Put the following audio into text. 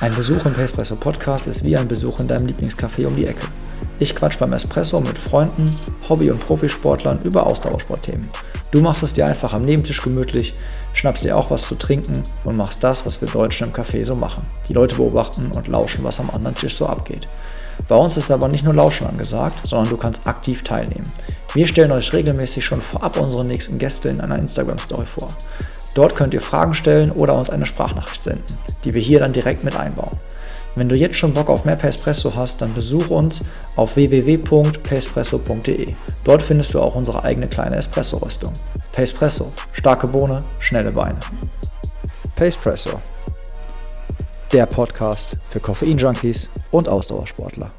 Ein Besuch im Pacepresso Podcast ist wie ein Besuch in deinem Lieblingscafé um die Ecke. Ich quatsch beim Espresso mit Freunden, Hobby- und Profisportlern über Ausdauersportthemen. Du machst es dir einfach am Nebentisch gemütlich, schnappst dir auch was zu trinken und machst das, was wir Deutschen im Café so machen. Die Leute beobachten und lauschen, was am anderen Tisch so abgeht. Bei uns ist aber nicht nur Lauschen angesagt, sondern du kannst aktiv teilnehmen. Wir stellen euch regelmäßig schon vorab unsere nächsten Gäste in einer Instagram-Story vor. Dort könnt ihr Fragen stellen oder uns eine Sprachnachricht senden, die wir hier dann direkt mit einbauen. Wenn du jetzt schon Bock auf mehr Pacepresso hast, dann besuch uns auf www.pacepresso.de. Dort findest du auch unsere eigene kleine Espresso-Rüstung. Pacepresso, starke Bohne, schnelle Beine. Pacepresso, der Podcast für Koffein-Junkies und Ausdauersportler.